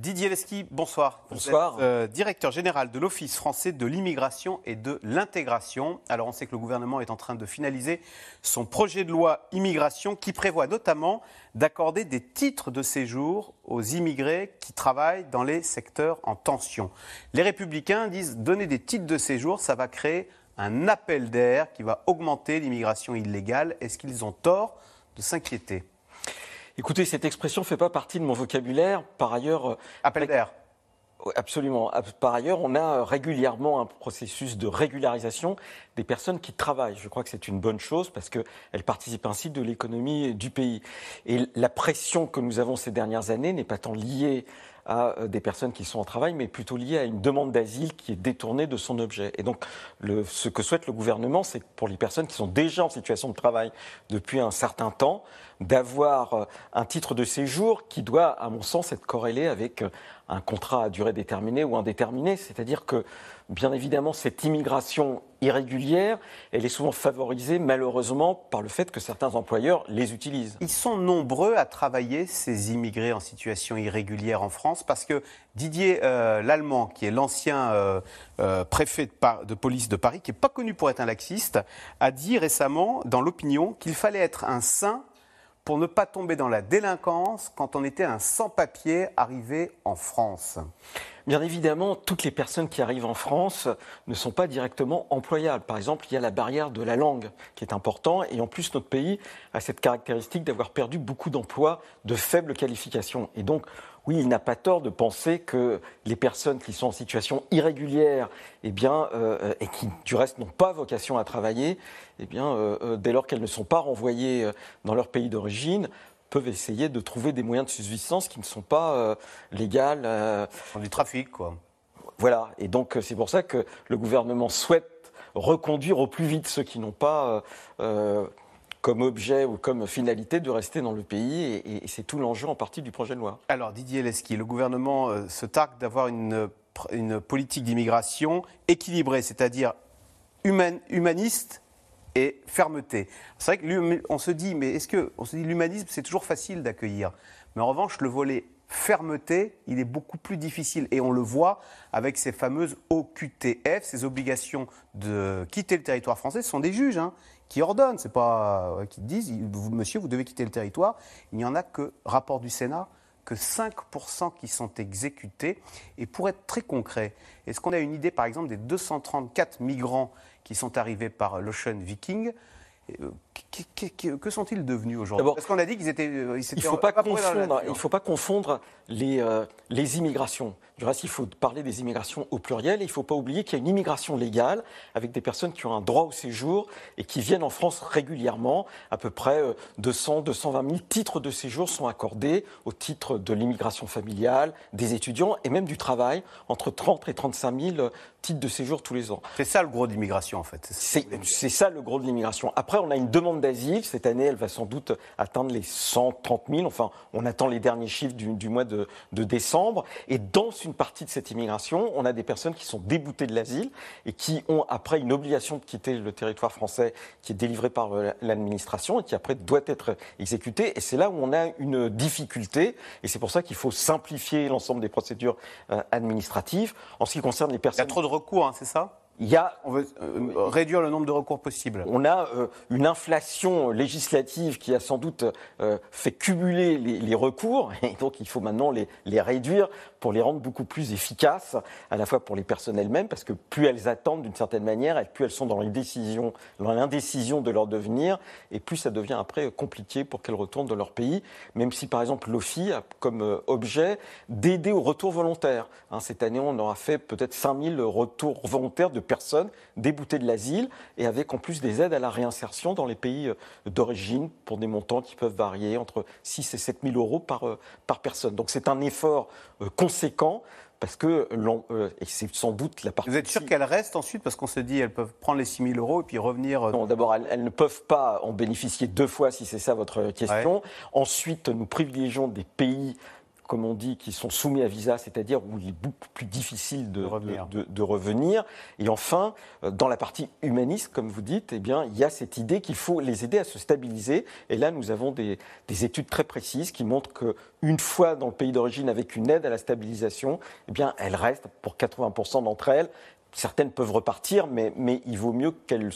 Didier Lesky, bonsoir. Bonsoir. Vous êtes, euh, directeur général de l'Office français de l'immigration et de l'intégration. Alors on sait que le gouvernement est en train de finaliser son projet de loi immigration qui prévoit notamment d'accorder des titres de séjour aux immigrés qui travaillent dans les secteurs en tension. Les républicains disent donner des titres de séjour, ça va créer un appel d'air qui va augmenter l'immigration illégale. Est-ce qu'ils ont tort de s'inquiéter? Écoutez, cette expression ne fait pas partie de mon vocabulaire. Par ailleurs. Appel d'air. Absolument. Par ailleurs, on a régulièrement un processus de régularisation des personnes qui travaillent. Je crois que c'est une bonne chose parce qu'elles participent ainsi de l'économie du pays. Et la pression que nous avons ces dernières années n'est pas tant liée à euh, des personnes qui sont en travail, mais plutôt liée à une demande d'asile qui est détournée de son objet. Et donc, ce que souhaite le gouvernement, c'est pour les personnes qui sont déjà en situation de travail depuis un certain temps, d'avoir euh, un titre de séjour qui doit, à mon sens, être corrélé avec euh, un contrat à durée déterminée ou indéterminée. C'est-à-dire que, bien évidemment, cette immigration irrégulière, elle est souvent favorisée, malheureusement, par le fait que certains employeurs les utilisent. Ils sont nombreux à travailler, ces immigrés en situation irrégulière en France, parce que Didier euh, Lallemand, qui est l'ancien euh, euh, préfet de, de, police de Paris, qui n'est pas connu pour être un laxiste, a dit récemment dans l'opinion qu'il fallait être un saint pour ne pas tomber dans la délinquance quand on était un sans-papier arrivé en France Bien évidemment, toutes les personnes qui arrivent en France ne sont pas directement employables. Par exemple, il y a la barrière de la langue qui est important et en plus notre pays a cette caractéristique d'avoir perdu beaucoup d'emplois de faible qualification. Et donc, oui, il n'a pas tort de penser que les personnes qui sont en situation irrégulière, eh bien, euh, et qui du reste n'ont pas vocation à travailler, eh bien, euh, euh, dès lors qu'elles ne sont pas renvoyées dans leur pays d'origine, peuvent essayer de trouver des moyens de subsistance qui ne sont pas légales. du trafic, quoi. Voilà, et donc c'est pour ça que le gouvernement souhaite reconduire au plus vite ceux qui n'ont pas comme objet ou comme finalité de rester dans le pays. Et, c'est tout l'enjeu en partie du projet de loi. Alors Didier Lesky, le gouvernement euh, se targue d'avoir une, une, politique d'immigration équilibrée, c'est-à-dire humaniste et fermeté. C'est vrai qu'on se dit, mais est-ce que on se dit l'humanisme c'est toujours facile d'accueillir, mais en revanche le volet fermeté, il est beaucoup plus difficile. Et on le voit avec ces fameuses OQTF, ces obligations de quitter le territoire français. Ce sont des juges hein, qui ordonnent, c'est pas qui disent, monsieur, vous devez quitter le territoire. Il n'y en a que, rapport du Sénat, que 5% qui sont exécutés. Et pour être très concret, est-ce qu'on a une idée, par exemple, des 234 migrants qui sont arrivés par l'Ocean Viking? Que, sont-ils devenus aujourd'hui Parce qu'on a dit qu'ils étaient. Euh, il ne faut, pas confondre, il faut pas confondre les, euh, les immigrations. Du reste, il faut parler des immigrations au pluriel. Et il ne faut pas oublier qu'il y a une immigration légale avec des personnes qui ont un droit au séjour et qui viennent en France régulièrement. À peu près 200, 220 000 titres de séjour sont accordés au titre de l'immigration familiale, des étudiants et même du travail, entre 30 et 35 000 titres de séjour tous les ans. C'est ça le gros de l'immigration en fait. C'est ça le gros de l'immigration. Après, on a une demande d'asile. Cette année, elle va sans doute atteindre les 130 000. Enfin, on attend les derniers chiffres du, mois de, décembre. Et dans une partie de cette immigration, on a des personnes qui sont déboutées de l'asile et qui ont après une obligation de quitter le territoire français qui est délivrée par euh, l'administration et qui après doit être exécutée. Et c'est là où on a une difficulté. Et c'est pour ça qu'il faut simplifier l'ensemble des procédures euh, administratives. En ce qui concerne les personnes... Il y a trop de recours, hein, c'est ça? Il y a, on veut euh, réduire le nombre de recours possibles. On a euh, une inflation législative qui a sans doute euh, fait cumuler les, recours, et donc il faut maintenant les, les, réduire pour les rendre beaucoup plus efficaces, à la fois pour les personnes elles-mêmes, parce que plus elles attendent d'une certaine manière, plus elles sont dans l'indécision, dans l'indécision de leur devenir, et plus ça devient après compliqué pour qu'elles retournent dans leur pays, même si par exemple l'OFI a comme objet d'aider au retour volontaire. Hein, cette année, on aura fait peut-être 5000 retours volontaires de personnes déboutées de l'asile et avec en plus des aides à la réinsertion dans les pays euh, d'origine pour des montants qui peuvent varier entre 6 et 7 000 euros par, euh, par personne. Donc c'est un effort euh, conséquent parce que, et c'est sans doute la partie. Vous êtes sûr qu'elles restent ensuite? Parce qu'on se dit, elles peuvent prendre les 6 000 euros et puis revenir. Non, d'abord, elles, ne peuvent pas en bénéficier deux fois si c'est ça votre question. Ensuite, nous privilégions des pays comme on dit, qui sont soumis à visa, c'est-à-dire où il est beaucoup plus difficile de, de, revenir. Et enfin, euh, dans la partie humaniste, comme vous dites, eh bien, il y a cette idée qu'il faut les aider à se stabiliser. Et là, nous avons des, des études très précises qui montrent qu'une fois dans le pays d'origine avec une aide à la stabilisation, eh bien, elles restent pour 80% d'entre elles. Certaines peuvent repartir, mais, mais il vaut mieux qu'elles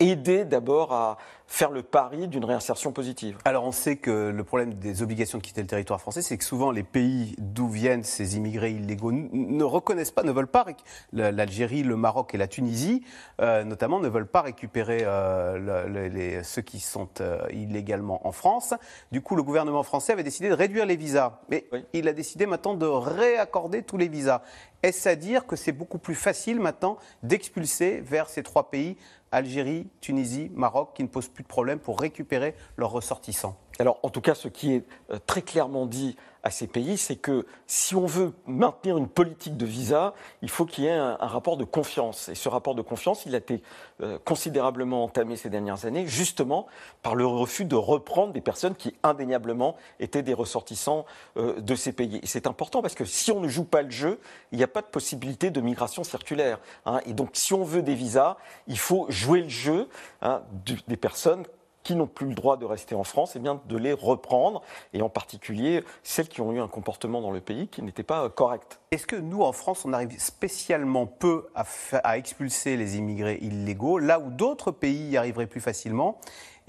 aider d'abord à faire le pari d'une réinsertion positive. Alors on sait que le problème des obligations de quitter le territoire français, c'est que souvent les pays d'où viennent ces immigrés illégaux ne reconnaissent pas, ne veulent pas, l'Algérie, le Maroc et la Tunisie euh, notamment, ne veulent pas récupérer euh, les, ceux qui sont euh, illégalement en France. Du coup, le gouvernement français avait décidé de réduire les visas, mais il a décidé maintenant de réaccorder tous les visas. Est-ce à dire que c'est beaucoup plus facile maintenant d'expulser vers ces trois pays Algérie, Tunisie, Maroc, qui ne posent plus de problème pour récupérer leurs ressortissants. Alors, en tout cas, ce qui est euh, très clairement dit à ces pays, c'est que si on veut maintenir une politique de visa, il faut qu'il y ait un, rapport de confiance. Et ce rapport de confiance, il a été euh, considérablement entamé ces dernières années, justement par le refus de reprendre des personnes qui indéniablement étaient des ressortissants euh, de ces pays. Et c'est important parce que si on ne joue pas le jeu, il n'y a pas de possibilité de migration circulaire. Hein. Et donc, si on veut des visas, il faut jouer le jeu hein, des personnes qui n'ont plus le droit de rester en France, et eh bien de les reprendre, et en particulier celles qui ont eu un comportement dans le pays qui n'était pas euh, correct. Est-ce que nous, en France, on arrive spécialement peu à, expulser les immigrés illégaux, là où d'autres pays y arriveraient plus facilement?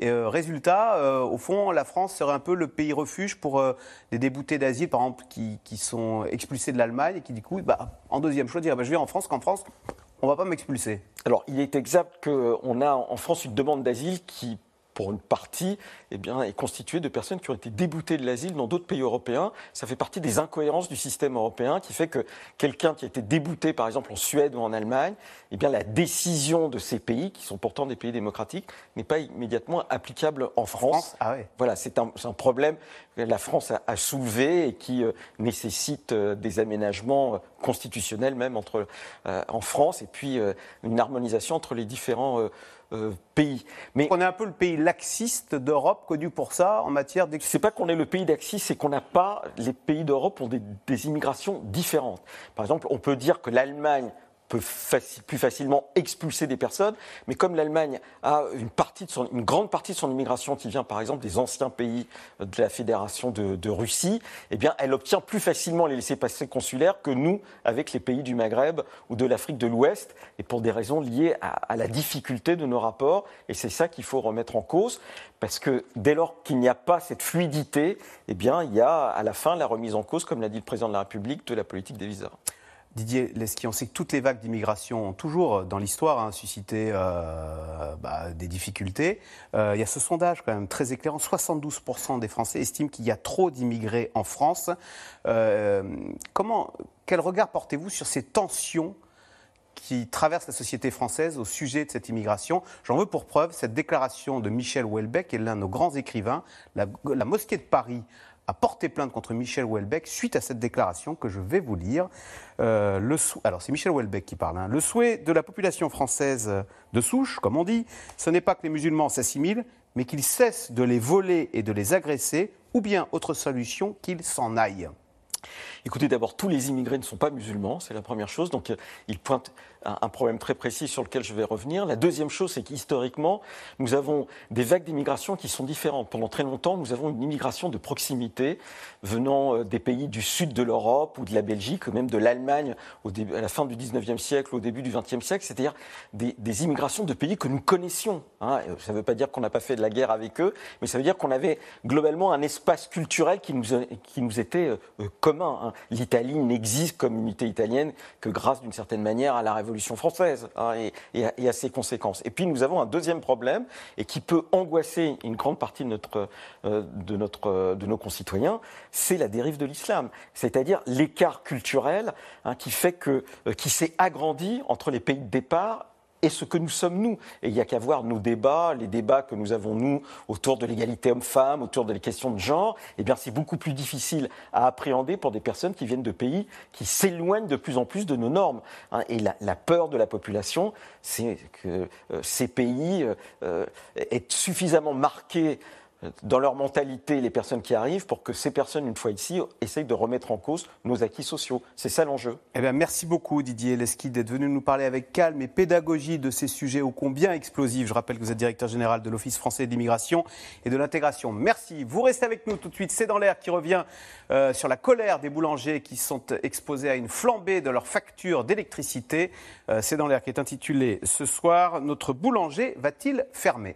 Euh, résultat, euh, au fond, la France serait un peu le pays refuge pour des déboutés d'asile, par exemple, qui, sont expulsés de l'Allemagne et qui, du coup, bah, en deuxième choix, dire bah, je vais en France, qu'en France, on ne va pas m'expulser. Alors, il est exact qu'on a en France une demande d'asile qui pour une partie, eh bien, est constituée de personnes qui ont été déboutées de l'asile dans d'autres pays européens. Ça fait partie des incohérences du système européen qui fait que quelqu'un qui a été débouté, par exemple, en Suède ou en Allemagne, eh bien, la décision de ces pays, qui sont pourtant des pays démocratiques, n'est pas immédiatement applicable en France. ah Voilà, c'est un, problème que la France a, soulevé et qui euh, nécessite euh, des aménagements euh, constitutionnels même entre, en France et puis une harmonisation entre les différents euh, pays. Mais on est un peu le pays laxiste d'Europe, connu pour ça en matière n'est pas qu'on est le pays laxiste, c'est qu'on n'a pas. Les pays d'Europe ont des immigrations différentes. Par exemple, on peut dire que l'Allemagne peut plus facilement expulser des personnes. Mais comme l'Allemagne a une, partie de son, une grande partie de son immigration qui vient par exemple des anciens pays de la Fédération de, Russie, eh bien, elle obtient plus facilement les laissés-passer consulaires que nous avec les pays du Maghreb ou de l'Afrique de l'Ouest, et pour des raisons liées à, la difficulté de nos rapports. Et c'est ça qu'il faut remettre en cause, parce que dès lors qu'il n'y a pas cette fluidité, eh bien, il y a à la fin la remise en cause, comme l'a dit le président de la République, de la politique des visas. Didier Lesky, on sait que toutes les vagues d'immigration ont toujours, euh, dans l'histoire, hein, suscité euh, bah, des difficultés. Euh, il y a ce sondage quand même très éclairant. 72% des Français estiment qu'il y a trop d'immigrés en France. comment, quel regard portez-vous sur ces tensions qui traversent la société française au sujet de cette immigration? J'en veux pour preuve cette déclaration de Michel Houellebecq, qui est l'un de nos grands écrivains. La mosquée de Paris a porté plainte contre Michel Houellebecq suite à cette déclaration que je vais vous lire. Euh, le Alors c'est Michel Houellebecq qui parle. Hein. Le souhait de la population française de souche, comme on dit, ce n'est pas que les musulmans s'assimilent, mais qu'ils cessent de les voler et de les agresser, ou bien autre solution, qu'ils s'en aillent. Écoutez, d'abord, tous les immigrés ne sont pas musulmans, c'est la première chose. Donc, euh, il pointe un, problème très précis sur lequel je vais revenir. La deuxième chose, c'est qu'historiquement, nous avons des vagues d'immigration qui sont différentes. Pendant très longtemps, nous avons une immigration de proximité venant euh, des pays du sud de l'Europe ou de la Belgique, même de l'Allemagne à la fin du 19e siècle, au début du 20e siècle, c'est-à-dire des, immigrations de pays que nous connaissions. Hein. Ça ne veut pas dire qu'on n'a pas fait de la guerre avec eux, mais ça veut dire qu'on avait globalement un espace culturel qui nous, était euh, commun. Hein. L'Italie n'existe comme unité italienne que grâce d'une certaine manière à la Révolution française hein, et, à, ses conséquences. Et puis nous avons un deuxième problème et qui peut angoisser une grande partie de, notre, euh, de, notre, de nos concitoyens, c'est la dérive de l'islam, c'est-à-dire l'écart culturel hein, qui euh, qui s'est agrandi entre les pays de départ et ce que nous sommes nous. Et il n'y a qu'à voir nos débats, les débats que nous avons nous autour de l'égalité homme-femme, autour des questions de genre. Eh bien, c'est beaucoup plus difficile à appréhender pour des personnes qui viennent de pays qui s'éloignent de plus en plus de nos normes. Hein. Et la, peur de la population, c'est que euh, ces pays euh, aient suffisamment marqué dans leur mentalité les personnes qui arrivent pour que ces personnes, une fois ici, essayent de remettre en cause nos acquis sociaux. C'est ça l'enjeu. Eh bien, merci beaucoup Didier Leski d'être venu nous parler avec calme et pédagogie de ces sujets ô combien explosifs. Je rappelle que vous êtes directeur général de l'Office français de l'immigration et de l'intégration. Merci. Vous restez avec nous tout de suite. C'est dans l'air qui revient euh, sur la colère des boulangers qui sont exposés à une flambée de leurs factures d'électricité. Euh, C'est dans l'air qui est intitulé ce soir Notre boulanger va-t-il fermer?